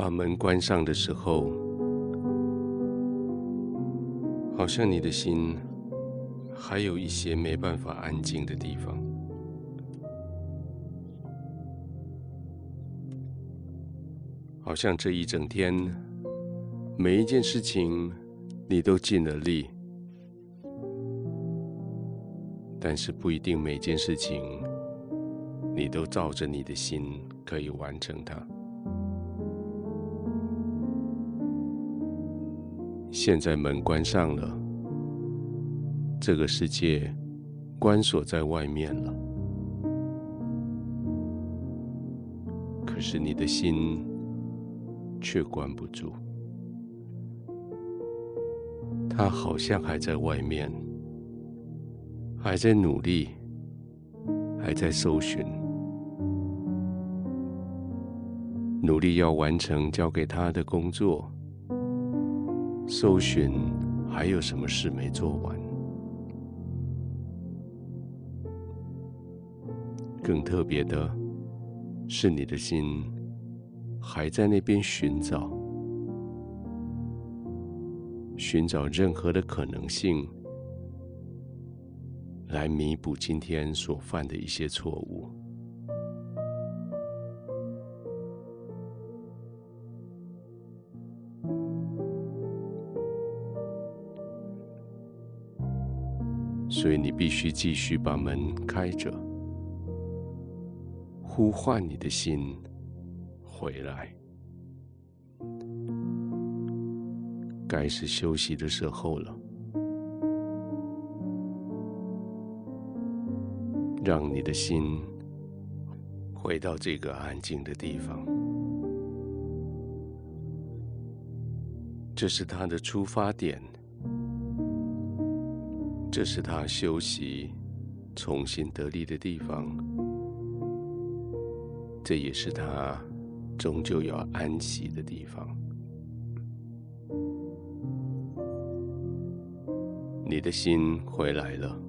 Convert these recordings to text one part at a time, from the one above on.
把门关上的时候，好像你的心还有一些没办法安静的地方，好像这一整天每一件事情你都尽了力，但是不一定每件事情你都照着你的心可以完成它。现在门关上了，这个世界关锁在外面了。可是你的心却关不住，它好像还在外面，还在努力，还在搜寻，努力要完成交给他的工作。搜寻还有什么事没做完？更特别的是，你的心还在那边寻找，寻找任何的可能性，来弥补今天所犯的一些错误。所以你必须继续把门开着，呼唤你的心回来。该是休息的时候了，让你的心回到这个安静的地方。这是他的出发点。这是他休息、重新得力的地方，这也是他终究要安息的地方。你的心回来了，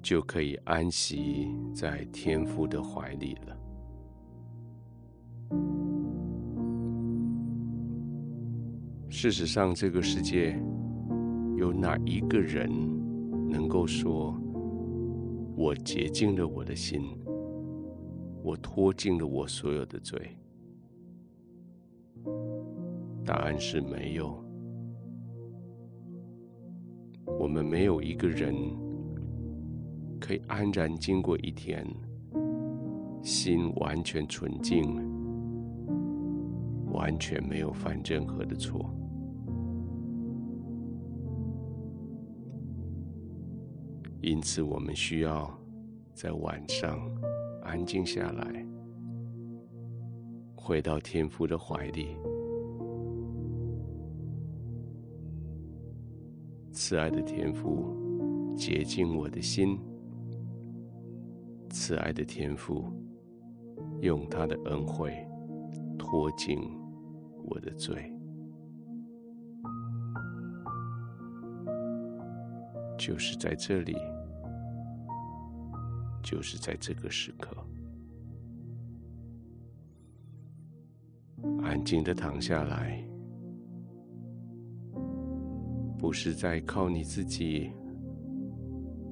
就可以安息在天父的怀里了。事实上，这个世界。有哪一个人能够说：“我洁净了我的心，我脱净了我所有的罪？”答案是没有。我们没有一个人可以安然经过一天，心完全纯净，完全没有犯任何的错。因此，我们需要在晚上安静下来，回到天父的怀里。慈爱的天父，洁净我的心；慈爱的天父，用他的恩惠脱净我的罪。就是在这里。就是在这个时刻，安静的躺下来，不是在靠你自己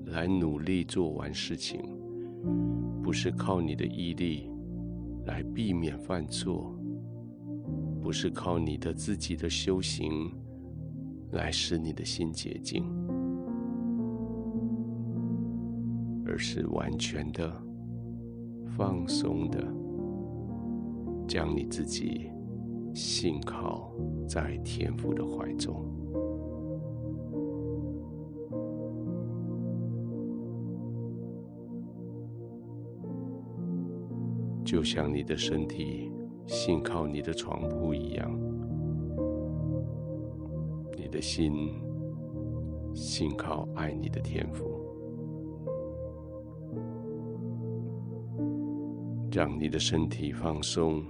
来努力做完事情，不是靠你的毅力来避免犯错，不是靠你的自己的修行来使你的心洁净。而是完全的、放松的，将你自己信靠在天父的怀中，就像你的身体信靠你的床铺一样，你的心信靠爱你的天父。让你的身体放松，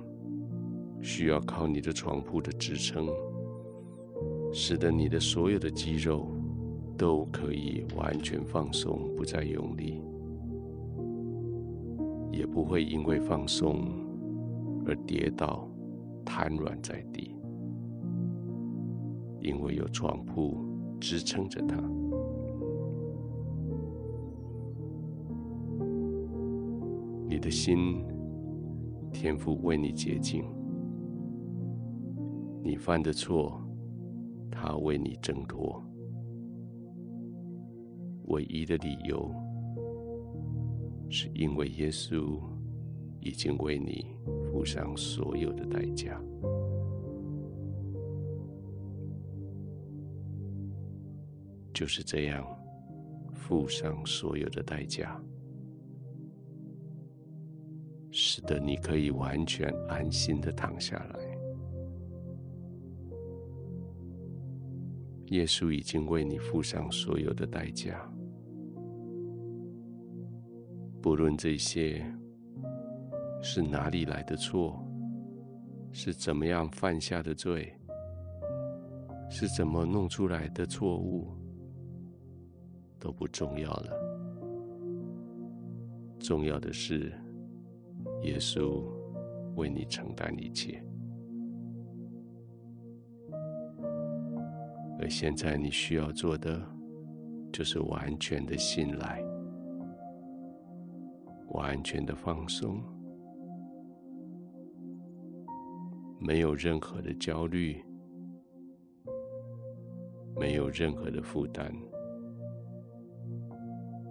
需要靠你的床铺的支撑，使得你的所有的肌肉都可以完全放松，不再用力，也不会因为放松而跌倒，瘫软在地，因为有床铺支撑着他。你的心，天父为你洁净，你犯的错，他为你挣脱。唯一的理由，是因为耶稣已经为你付上所有的代价。就是这样，付上所有的代价，使得你可以完全安心的躺下来。耶稣已经为你付上所有的代价，不论这些是哪里来的错，是怎么样犯下的罪，是怎么弄出来的错误，都不重要了。重要的是，耶稣为你承担一切。而现在你需要做的，就是完全的信赖，完全的放松，没有任何的焦虑，没有任何的负担，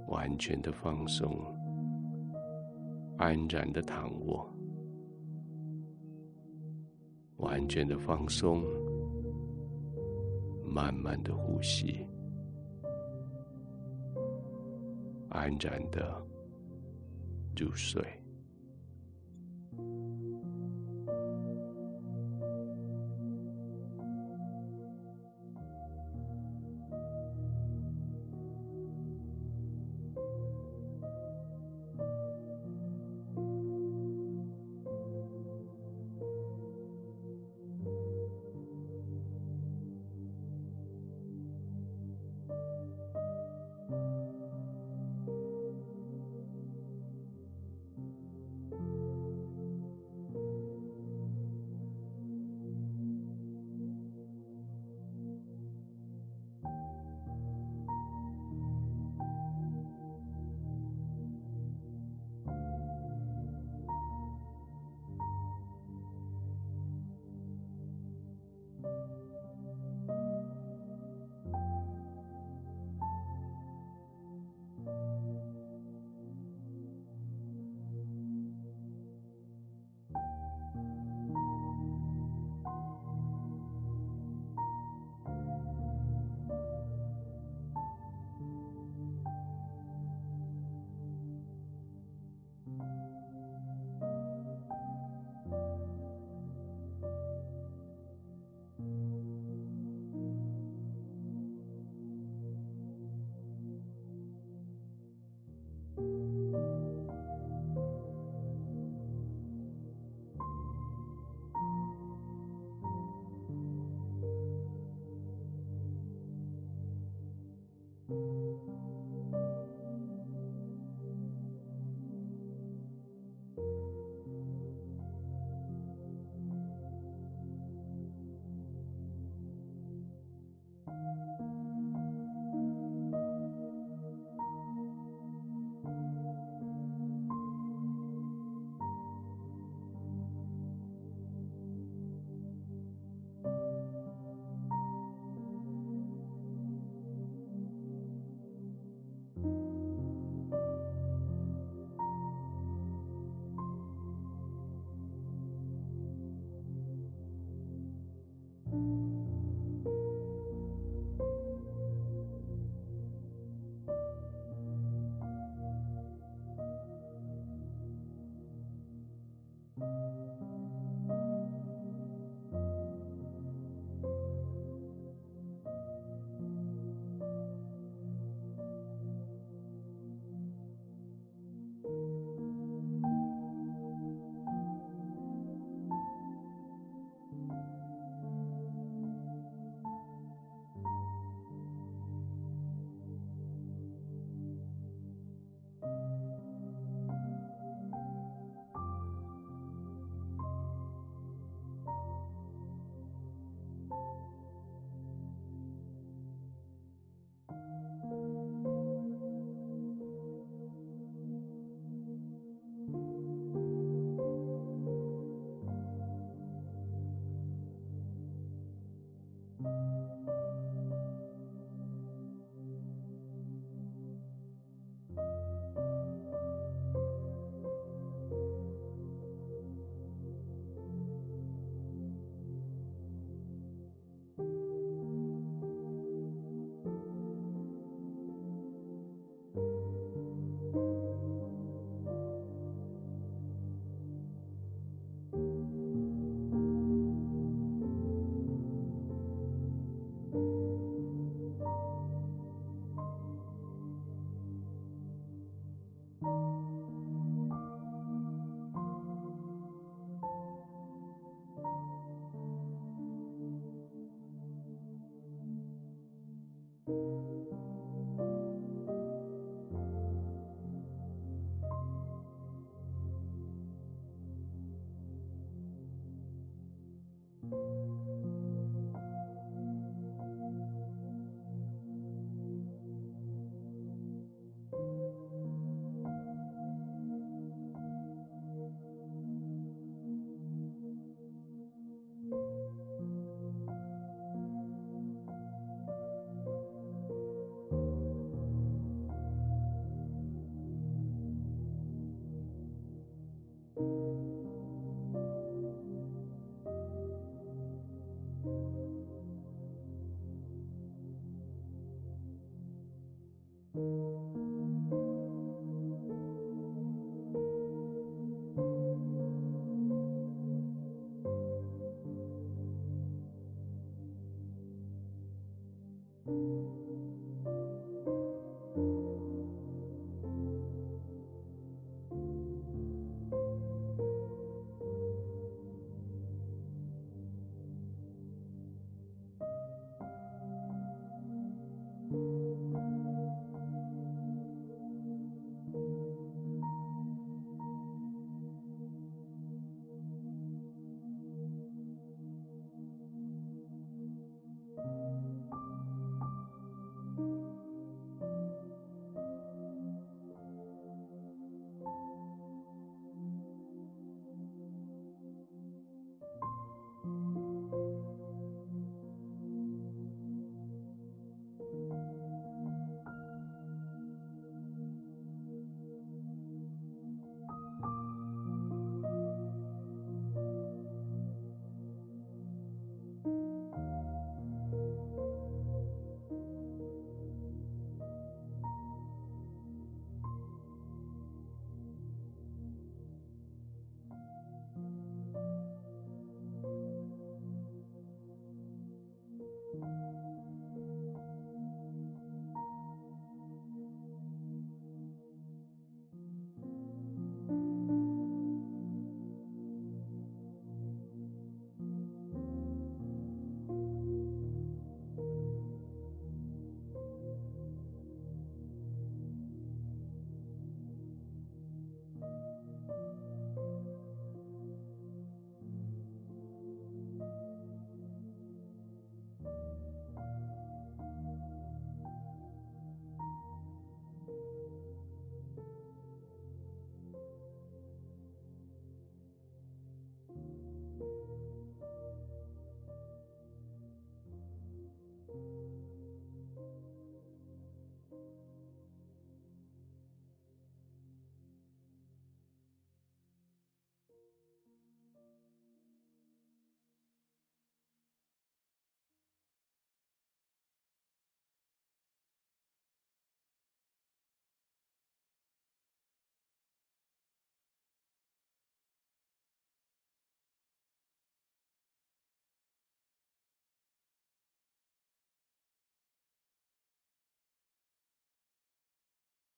完全的放松，安然的躺卧，完全的放松。慢慢的呼吸，安然的入睡。